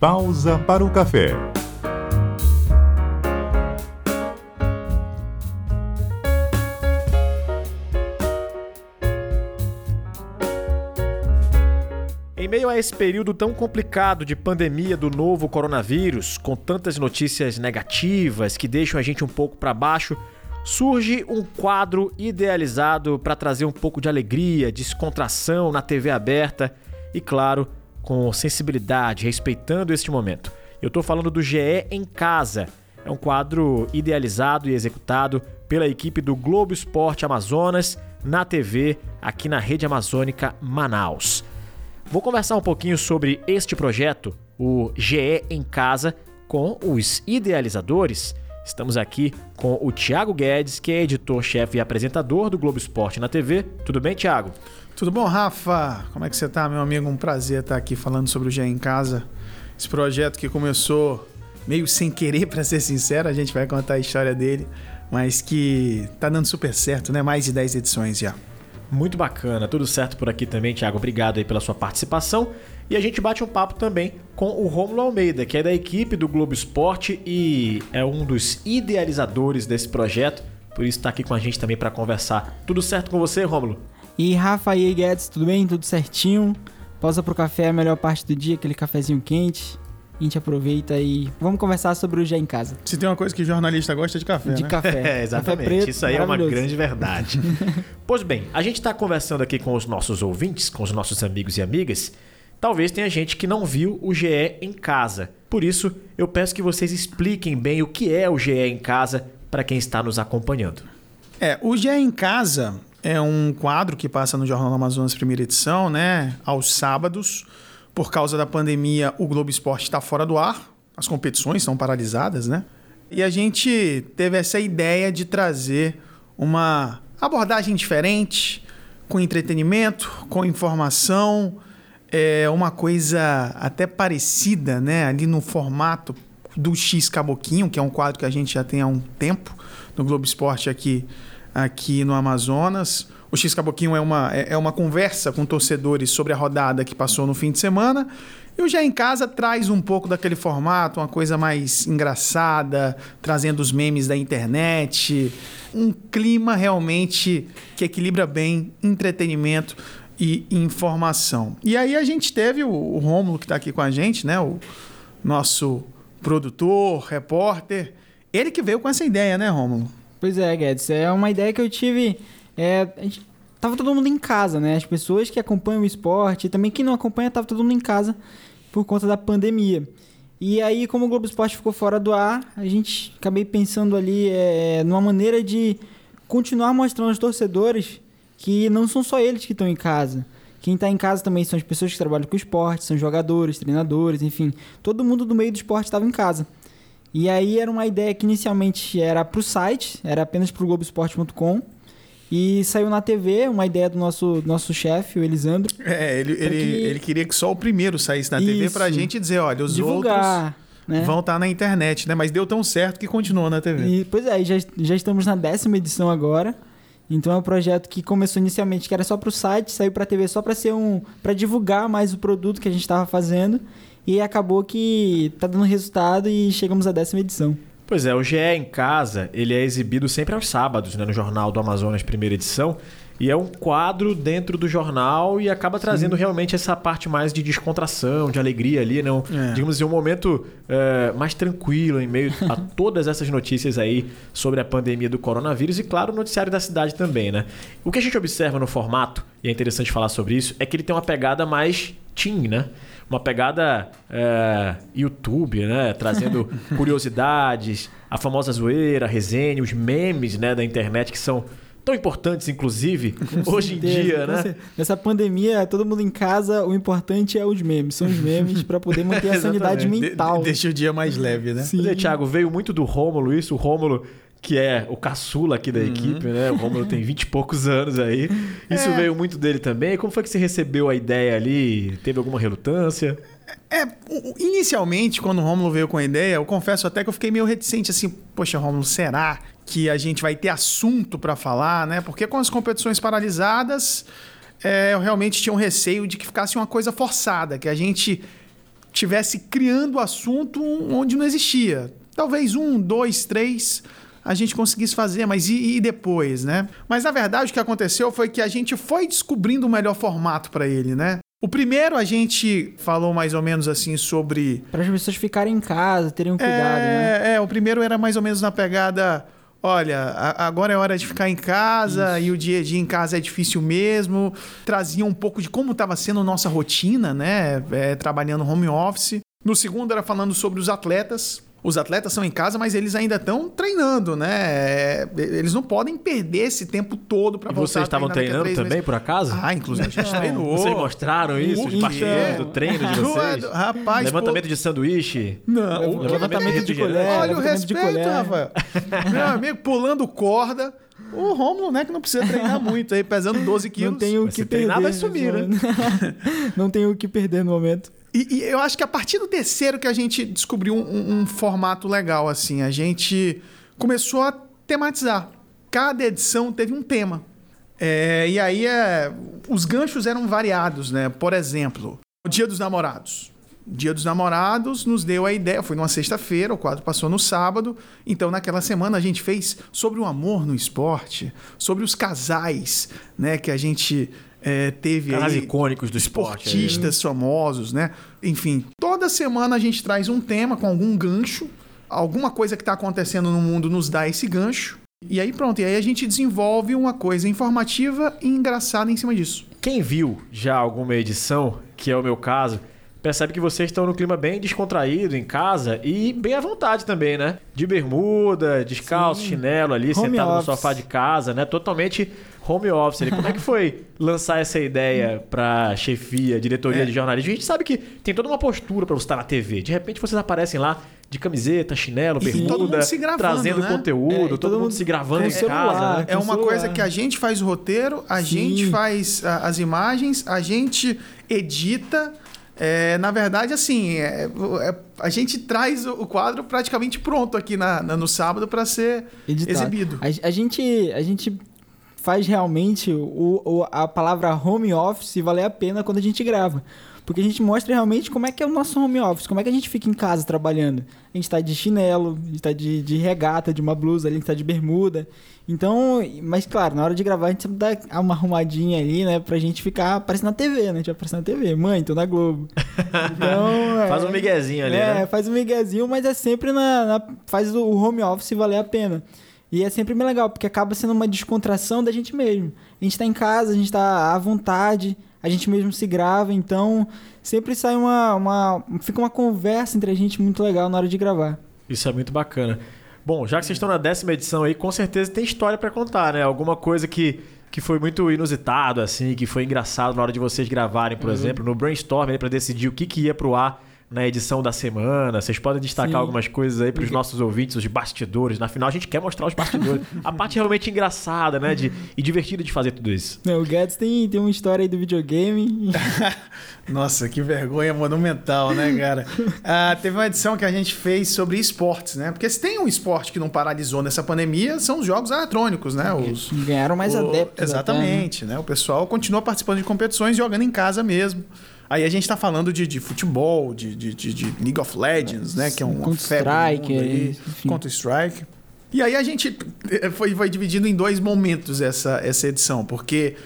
Pausa para o café. Em meio a esse período tão complicado de pandemia do novo coronavírus, com tantas notícias negativas que deixam a gente um pouco para baixo, surge um quadro idealizado para trazer um pouco de alegria, descontração na TV aberta e, claro, com sensibilidade, respeitando este momento. Eu estou falando do GE em Casa. É um quadro idealizado e executado pela equipe do Globo Esporte Amazonas na TV, aqui na Rede Amazônica Manaus. Vou conversar um pouquinho sobre este projeto, o GE em Casa, com os idealizadores. Estamos aqui com o Thiago Guedes, que é editor-chefe e apresentador do Globo Esporte na TV. Tudo bem, Thiago? Tudo bom, Rafa? Como é que você tá, meu amigo? Um prazer estar aqui falando sobre o GE em Casa. Esse projeto que começou meio sem querer, para ser sincero, a gente vai contar a história dele, mas que tá dando super certo, né? Mais de 10 edições já. Muito bacana, tudo certo por aqui também, Thiago. Obrigado aí pela sua participação. E a gente bate um papo também com o Romulo Almeida, que é da equipe do Globo Esporte e é um dos idealizadores desse projeto. Por isso está aqui com a gente também para conversar. Tudo certo com você, Romulo? E Rafa e aí, Guedes, tudo bem? Tudo certinho? Pausa pro café a melhor parte do dia, aquele cafezinho quente a gente aproveita e vamos conversar sobre o Já em Casa. Se tem uma coisa que jornalista gosta é de café, De né? café. É, exatamente. Café preto, Isso aí é uma grande verdade. pois bem, a gente está conversando aqui com os nossos ouvintes, com os nossos amigos e amigas. Talvez tenha gente que não viu o GE em casa. Por isso, eu peço que vocês expliquem bem o que é o GE em casa para quem está nos acompanhando. É, o GE em Casa é um quadro que passa no Jornal Amazonas, primeira edição, né? Aos sábados. Por causa da pandemia, o Globo Esporte está fora do ar, as competições estão paralisadas, né? E a gente teve essa ideia de trazer uma abordagem diferente, com entretenimento, com informação, é uma coisa até parecida, né? Ali no formato do X Caboquinho, que é um quadro que a gente já tem há um tempo no Globo Esporte aqui, aqui no Amazonas. O X Caboquinho é uma, é, é uma conversa com torcedores sobre a rodada que passou no fim de semana. E o Já em Casa traz um pouco daquele formato, uma coisa mais engraçada, trazendo os memes da internet. Um clima realmente que equilibra bem entretenimento e informação. E aí a gente teve o, o Rômulo que está aqui com a gente, né? O nosso produtor, repórter. Ele que veio com essa ideia, né, Rômulo? Pois é, Guedes. É uma ideia que eu tive é, a gente, tava todo mundo em casa, né? As pessoas que acompanham o esporte, e também quem não acompanha, tava todo mundo em casa por conta da pandemia. E aí, como o Globo Esporte ficou fora do ar, a gente acabei pensando ali é, numa maneira de continuar mostrando aos torcedores que não são só eles que estão em casa. Quem está em casa também são as pessoas que trabalham com esporte, são jogadores, treinadores, enfim. Todo mundo do meio do esporte estava em casa. E aí era uma ideia que inicialmente era para o site, era apenas para o Globoesporte.com. E saiu na TV uma ideia do nosso, nosso chefe, o Elisandro. É, ele, ele, que... ele queria que só o primeiro saísse na Isso. TV pra gente dizer, olha, os Divulgar, outros né? vão estar na internet, né? Mas deu tão certo que continuou na TV. E, pois é, já, já estamos na décima edição agora. Então é um projeto que começou inicialmente que era só para o site, saiu para a TV só para ser um, para divulgar mais o produto que a gente estava fazendo e acabou que tá dando resultado e chegamos à décima edição. Pois é, o GE em Casa, ele é exibido sempre aos sábados, né, no Jornal do Amazonas, primeira edição. E é um quadro dentro do jornal e acaba trazendo Sim. realmente essa parte mais de descontração, de alegria ali, né? Um, é. digamos assim, um momento é, mais tranquilo em meio a todas essas notícias aí sobre a pandemia do coronavírus e, claro, o noticiário da cidade também, né? O que a gente observa no formato, e é interessante falar sobre isso, é que ele tem uma pegada mais teen, né? Uma pegada é, YouTube, né? Trazendo curiosidades, a famosa zoeira, a resenha, os memes né, da internet que são tão importantes, inclusive, hoje em dia, né? Nessa pandemia, todo mundo em casa, o importante é os memes. São os memes para poder manter a sanidade mental. De, deixa o dia mais leve, né? Sim. Mas, Thiago, veio muito do Rômulo isso. O Rômulo que é o caçula aqui da uhum. equipe, né? O Romulo tem 20 e poucos anos aí. Isso é. veio muito dele também. Como foi que você recebeu a ideia ali? Teve alguma relutância? É, inicialmente, quando o Romulo veio com a ideia, eu confesso até que eu fiquei meio reticente, assim, poxa, Romulo, será que a gente vai ter assunto para falar, né? Porque com as competições paralisadas, é, eu realmente tinha um receio de que ficasse uma coisa forçada, que a gente tivesse criando assunto onde não existia. Talvez um, dois, três a gente conseguisse fazer, mas e, e, depois, né? Mas na verdade o que aconteceu foi que a gente foi descobrindo o melhor formato para ele, né? O primeiro a gente falou mais ou menos assim sobre. Para as pessoas ficarem em casa, terem um cuidado, é, né? É, o primeiro era mais ou menos na pegada. Olha, a, agora é hora de ficar em casa Isso. e o dia a dia em casa é difícil mesmo. Trazia um pouco de como estava sendo nossa rotina, né? É, trabalhando home office. No segundo era falando sobre os atletas, os atletas são em casa, mas eles ainda estão treinando, né? É, eles não podem perder esse tempo todo para voltar vocês estavam treinando também, por acaso? Ah, inclusive a gente treinou. Vocês mostraram isso, os bastidores do treino de vocês? Rapaz, Levantamento pô... de sanduíche? Não. Levantamento, levantamento de, de colher. Olha o respeito, Rafael. Meu amigo, pulando corda. O Romulo, né, que não precisa treinar muito aí, pesando 12 quilos. Não tem o que perder. Treinar vai sumir, né? não tem o que perder no momento. E, e, eu acho que a partir do terceiro que a gente descobriu um, um, um formato legal, assim. A gente começou a tematizar. Cada edição teve um tema. É, e aí é, os ganchos eram variados, né? Por exemplo, o Dia dos Namorados. Dia dos Namorados nos deu a ideia, foi numa sexta-feira, o quadro passou no sábado. Então, naquela semana, a gente fez sobre o amor no esporte, sobre os casais, né? Que a gente é, teve Caras aí, icônicos do esporte. Esportistas aí. famosos, né? Enfim, toda semana a gente traz um tema com algum gancho, alguma coisa que está acontecendo no mundo nos dá esse gancho. E aí pronto, e aí a gente desenvolve uma coisa informativa e engraçada em cima disso. Quem viu já alguma edição, que é o meu caso, percebe que vocês estão no clima bem descontraído em casa e bem à vontade também, né? De bermuda, descalço, Sim. chinelo ali, Home sentado office. no sofá de casa, né? Totalmente home office. Como é que foi lançar essa ideia para chefia, diretoria é. de jornalismo? A gente sabe que tem toda uma postura para você estar na TV. De repente vocês aparecem lá de camiseta, chinelo, bermuda, gravando, trazendo né? conteúdo, é, todo, todo, mundo, mundo se gravando em casa. Né? É uma coisa que a gente faz o roteiro, a Sim. gente faz a, as imagens, a gente edita. É, na verdade, assim, é, é, a gente traz o quadro praticamente pronto aqui na, na no sábado para ser Editado. exibido. A, a, gente, a gente faz realmente o, o, a palavra home office valer a pena quando a gente grava. Porque a gente mostra realmente como é que é o nosso home office, como é que a gente fica em casa trabalhando. A gente está de chinelo, a gente está de, de regata, de uma blusa, a gente está de bermuda. Então, mas claro, na hora de gravar a gente sempre dá uma arrumadinha ali, né? Pra gente ficar aparecendo na TV, né? A gente aparece na TV. Mãe, tô na Globo. Então. faz um miguezinho ali. É, né? faz um miguezinho, mas é sempre na, na. faz o home office valer a pena. E é sempre bem legal, porque acaba sendo uma descontração da gente mesmo. A gente está em casa, a gente está à vontade, a gente mesmo se grava, então sempre sai uma, uma. fica uma conversa entre a gente muito legal na hora de gravar. Isso é muito bacana. Bom, já que vocês estão na décima edição aí, com certeza tem história para contar, né? Alguma coisa que, que foi muito inusitado, assim, que foi engraçado na hora de vocês gravarem, por uhum. exemplo, no brainstorm para decidir o que, que ia pro ar na edição da semana. Vocês podem destacar Sim. algumas coisas aí para os nossos ouvintes, os bastidores. Na final, a gente quer mostrar os bastidores. a parte realmente engraçada, né? De, e divertida de fazer tudo isso. Não, o Guedes tem, tem uma história aí do videogame. Nossa, que vergonha monumental, né, cara? Ah, teve uma edição que a gente fez sobre esportes, né? Porque se tem um esporte que não paralisou nessa pandemia, são os jogos eletrônicos, né? Os, Ganharam mais o, adeptos. Exatamente, até, né? né? O pessoal continua participando de competições jogando em casa mesmo. Aí a gente está falando de, de futebol, de, de, de, League of Legends, né? Que é um Counter-Strike. Counter-Strike. E aí a gente eh, foi, foi dividindo em dois momentos essa, essa edição, porque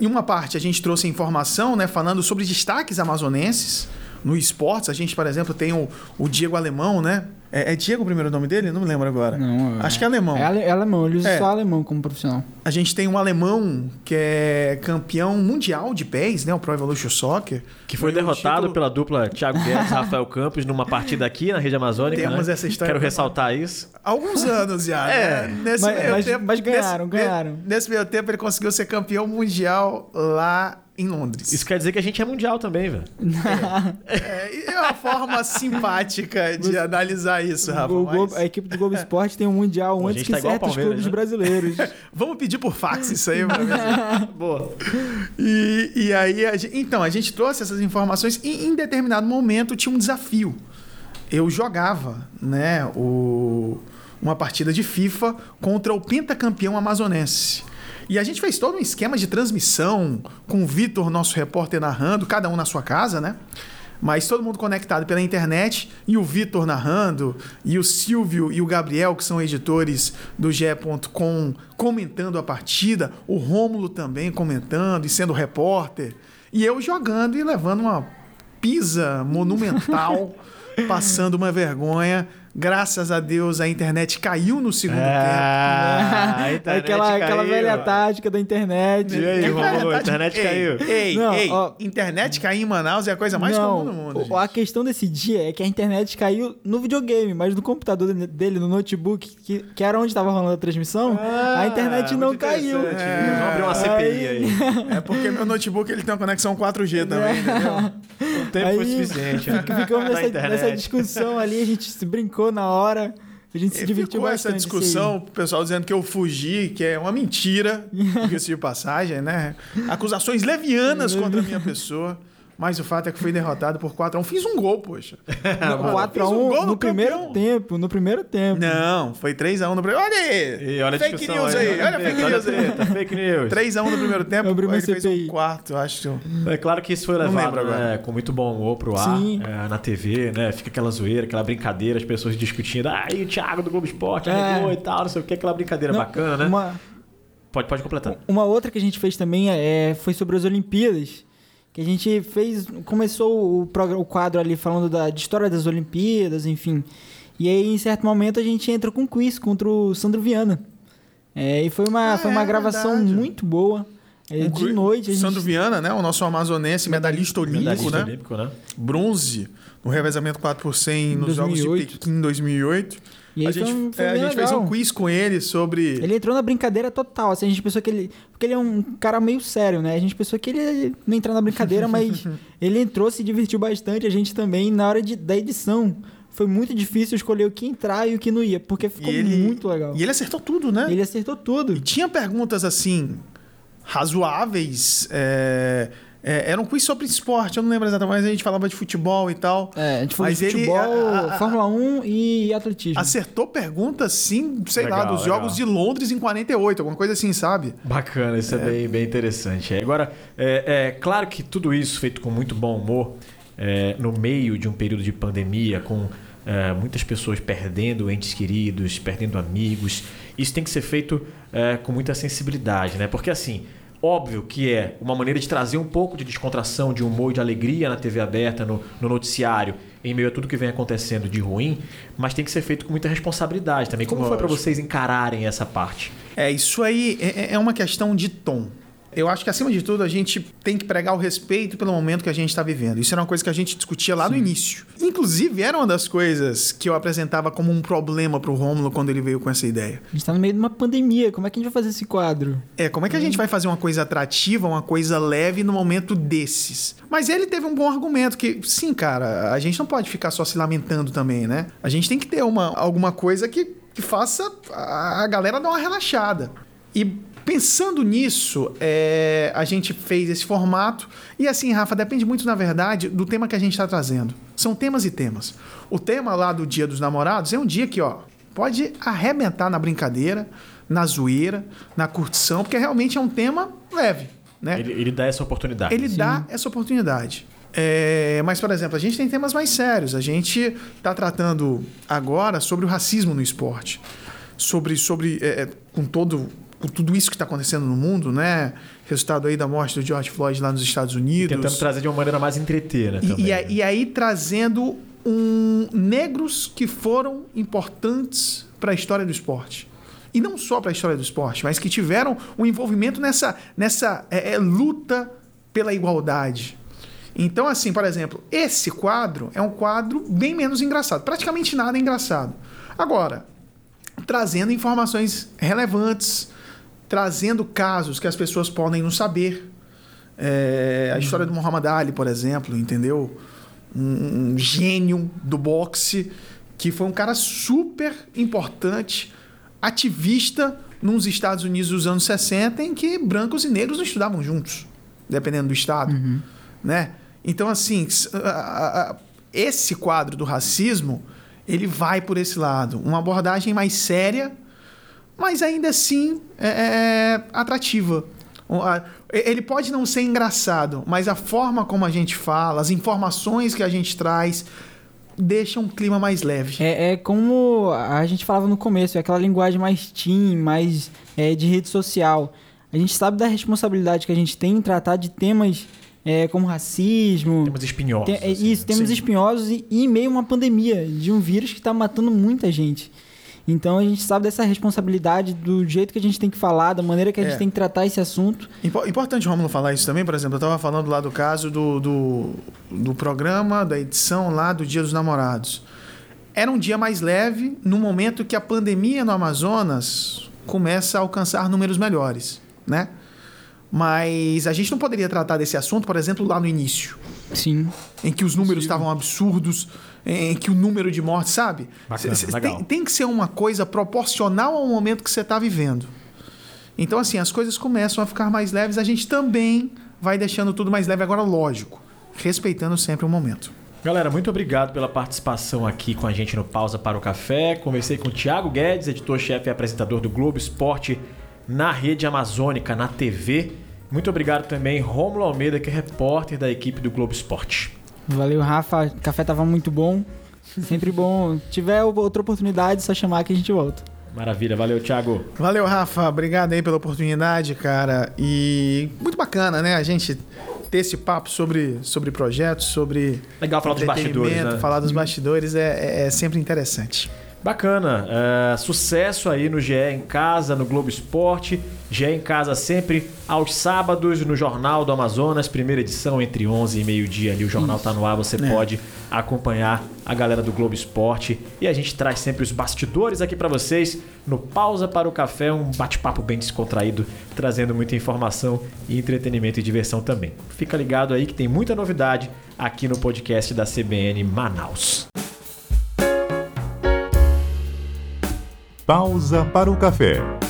em uma parte a gente trouxe informação, né? Falando sobre destaques amazonenses no esportes. A gente, por exemplo, tem o, o Diego Alemão, né? É, é, Diego o primeiro nome dele? Não me lembro agora. Não, Acho que é alemão. É, ale, é alemão, ele usa é. só alemão como profissional. A gente tem um alemão que é campeão mundial de pés, né? O Pro Evolution Soccer. Que foi, foi derrotado título... pela dupla Thiago Guedes e Rafael Campos numa partida aqui na rede amazônica. Temos né? essa história. Quero ressaltar isso. Há alguns anos já. é. Né? Nesse mas, mas, tempo, mas ganharam, nesse, ganharam. Nesse meio tempo ele conseguiu ser campeão mundial lá em Londres. Isso quer dizer que a gente é mundial também, velho. É, é, uma forma simpática de analisar isso, Rafa. O, mas... A equipe do Globo Esporte tem um mundial Pô, antes que tá certos clubes né? brasileiros. Vamos pedir por fax isso aí pra. Boa. E, e aí, a gente, então, a gente trouxe essas informações e em determinado momento tinha um desafio. Eu jogava, né, o, uma partida de FIFA contra o pentacampeão amazonense. E a gente fez todo um esquema de transmissão com o Vitor, nosso repórter, narrando, cada um na sua casa, né? Mas todo mundo conectado pela internet e o Vitor narrando, e o Silvio e o Gabriel, que são editores do GE.com, comentando a partida, o Rômulo também comentando e sendo repórter, e eu jogando e levando uma pisa monumental, passando uma vergonha. Graças a Deus a internet caiu no segundo Ah, a internet aquela, caiu. aquela velha tática da internet. E aí, tempo. Romulo, a internet Ei, caiu. Ei, Não, ei, ó. internet cair em Manaus é a coisa mais não, comum do mundo. gente. a questão desse dia é que a internet caiu no videogame, mas no computador de- dele, no notebook, que, que era onde estava rolando a transmissão, a internet não Ah, caiu. interessante. Vamos abrir uma CPI aí. É porque meu notebook ele tem uma conexão 4G também, entendeu? Tempo Aí, foi suficiente. né? fica- Ficamos nessa, nessa discussão ali, a gente se brincou na hora, a gente se E divertiu ficou essa bastante. isso aí. discussão, o pessoal dizendo que eu fugi, que é uma mentira, diga-se de passagem, né? Acusações levianas contra a minha pessoa. Mas o fato é que fui derrotado por 4x1. Fiz um gol, poxa. Não, Fiz 4x1 um gol no primeiro campeão. tempo, no primeiro tempo. Não, foi 3x1 no primeiro. Olha aí! E olha fake news aí, olha a fake Olha a news aí. Fake news. 3x1 no primeiro tempo, uma ele fez CPI. um quarto, acho. É claro que isso foi Não levado lembro agora. né, com muito bom humor pro ar, Sim. é, na TV, né? Fica aquela zoeira, aquela brincadeira, as pessoas discutindo. Ah, e o Thiago do Globo Esporte É. arregou e tal, não sei o que, aquela brincadeira Não, bacana, né? Uma, Pode, pode completar. Uma outra que a gente fez também é, foi sobre as Olimpíadas. Que a gente fez. Começou o, programa, o quadro ali falando da, de história das Olimpíadas, enfim. E aí, em certo momento, a gente entra com um quiz contra o Sandro Viana. É, e foi uma, Ah, foi uma é gravação verdade. muito boa. É, Um de noite. A gente, Sandro Viana, né? O nosso amazonense, medalhista olímpico, Medalhista né? olímpico, né? Bronze no revezamento 4 por 100 nos Jogos de 2008. Pequim em 2008. E a foi gente, um- foi é, a gente fez um quiz com ele sobre. Ele entrou na brincadeira total. Assim, a gente pensou que ele. Porque ele é um cara meio sério, né? A gente pensou que ele ia não entrar na brincadeira, mas ele entrou, se divertiu bastante. A gente também, na hora de, da edição, foi muito difícil escolher o que entrar e o que não ia, porque ficou ele- muito legal. E ele acertou tudo, né? Ele acertou tudo. E tinha perguntas assim, razoáveis. é, é, era um quiz sobre esporte, eu não lembro exatamente, mas a gente falava de futebol e tal. É, a gente falou Mas de ele- futebol, a- a- Fórmula 1 e atletismo. Acertou perguntas, sim, sei lá, Legal, dos legal. Jogos de Londres em 48, alguma coisa assim, sabe? Bacana, isso é, bem, bem interessante. É, Agora, é, é claro que tudo isso feito com muito bom humor, é, no meio de um período de pandemia, com é, muitas pessoas perdendo entes queridos, perdendo amigos, isso tem que ser feito é, com muita sensibilidade, né? Porque assim, óbvio que é uma maneira de trazer um pouco de descontração, de humor e de alegria na TV aberta, no, no noticiário, em meio a tudo que vem acontecendo de ruim, mas tem que ser feito com muita responsabilidade também. Como foi para vocês encararem essa parte? É, isso aí é, é uma questão de tom. Eu acho que, acima de tudo, a gente tem que pregar o respeito pelo momento que a gente está vivendo. Isso era uma coisa que a gente discutia lá no início. Inclusive, era uma das coisas que eu apresentava como um problema pro Rômulo quando ele veio com essa ideia. A gente tá no meio de uma pandemia. Como é que a gente vai fazer esse quadro? É, como é que a gente vai fazer uma coisa atrativa, uma coisa leve no momento desses? Mas ele teve um bom argumento que, sim, cara, a gente não pode ficar só se lamentando também, né? A gente tem que ter uma, alguma coisa que, que faça a galera dar uma relaxada. E pensando nisso, é, a gente fez esse formato. E assim, Rafa, depende muito, na verdade, do tema que a gente está trazendo. São temas e temas. O tema lá do Dia dos Namorados é um dia que, ó, pode arrebentar na brincadeira, na zoeira, na curtição, porque realmente é um tema leve, né? Ele, ele dá essa oportunidade. Ele dá essa oportunidade. É, mas, por exemplo, a gente tem temas mais sérios. A gente está tratando agora sobre o racismo no esporte. Sobre, sobre é, é, com, todo, com tudo isso que está acontecendo no mundo, né? Resultado aí da morte do George Floyd lá nos Estados Unidos. Tentando trazer de uma maneira mais entreter, né? E- e, né? aí- e aí trazendo um, negros que foram importantes para a história do esporte. E não só para a história do esporte, mas que tiveram um envolvimento nessa, nessa é, é, luta pela igualdade. Então, assim, por exemplo, esse quadro é um quadro bem menos engraçado. Praticamente nada é engraçado. Agora, trazendo informações relevantes, trazendo casos que as pessoas podem não saber. É, a história do Muhammad Ali, por exemplo, entendeu? Um, um gênio do boxe que foi um cara super importante, ativista nos Estados Unidos dos anos 60, em que brancos e negros não estudavam juntos, dependendo do estado, né? Então, assim, esse quadro do racismo, ele vai por esse lado, uma abordagem mais séria, mas ainda assim é, é, atrativa. Ele pode não ser engraçado, mas a forma como a gente fala, as informações que a gente traz, deixa um clima mais leve. É, é como a gente falava no começo, é aquela linguagem mais teen, mais é, de rede social. A gente sabe da responsabilidade que a gente tem em tratar de temas é, como racismo. Temas espinhosos. Tem, é, assim. Isso, temas Sim. espinhosos e, e em meio a uma pandemia de um vírus que está matando muita gente. Então a gente sabe dessa responsabilidade do jeito que a gente tem que falar, da maneira que a gente é. tem que tratar esse assunto. Importante, Romulo, falar isso também, por exemplo, eu estava falando lá do caso do, do, do programa, da edição lá do Dia dos Namorados. Era um dia mais leve, no momento que a pandemia no Amazonas começa a alcançar números melhores, né? Mas a gente não poderia tratar desse assunto, por exemplo, lá no início. Sim. Em que os números Sim. estavam absurdos, em que o número de mortes, sabe? Bacana, tem, tem, que ser uma coisa proporcional ao momento que você está vivendo. Então, assim, as coisas começam a ficar mais leves, a gente também vai deixando tudo mais leve. Agora, lógico, respeitando sempre o momento. Galera, muito obrigado pela participação aqui com a gente no Pausa para o Café. Conversei com o Thiago Guedes, editor-chefe e apresentador do Globo Esporte na rede amazônica, na TV. Muito obrigado também, Romulo Almeida, que é repórter da equipe do Globo Esporte. Valeu, Rafa. O café tava muito bom. Sempre bom. Se tiver outra oportunidade, só chamar que a gente volta. Maravilha, valeu, Thiago. Valeu, Rafa. Obrigado aí pela oportunidade, cara. E muito bacana, né? A gente ter esse papo sobre, sobre projetos, sobre. Legal falar dos bastidores. Né? Falar dos bastidores é, é, é sempre interessante. Bacana. Uh, sucesso aí no GE em Casa, no Globo Esporte. GE em Casa sempre aos sábados no Jornal do Amazonas, primeira edição entre 11 e meio-dia ali. O jornal está no ar, você é. pode acompanhar a galera do Globo Esporte. E a gente traz sempre os bastidores aqui para vocês no Pausa para o Café, um bate-papo bem descontraído, trazendo muita informação e entretenimento e diversão também. Fica ligado aí que tem muita novidade aqui no podcast da CBN Manaus. Pausa para o café.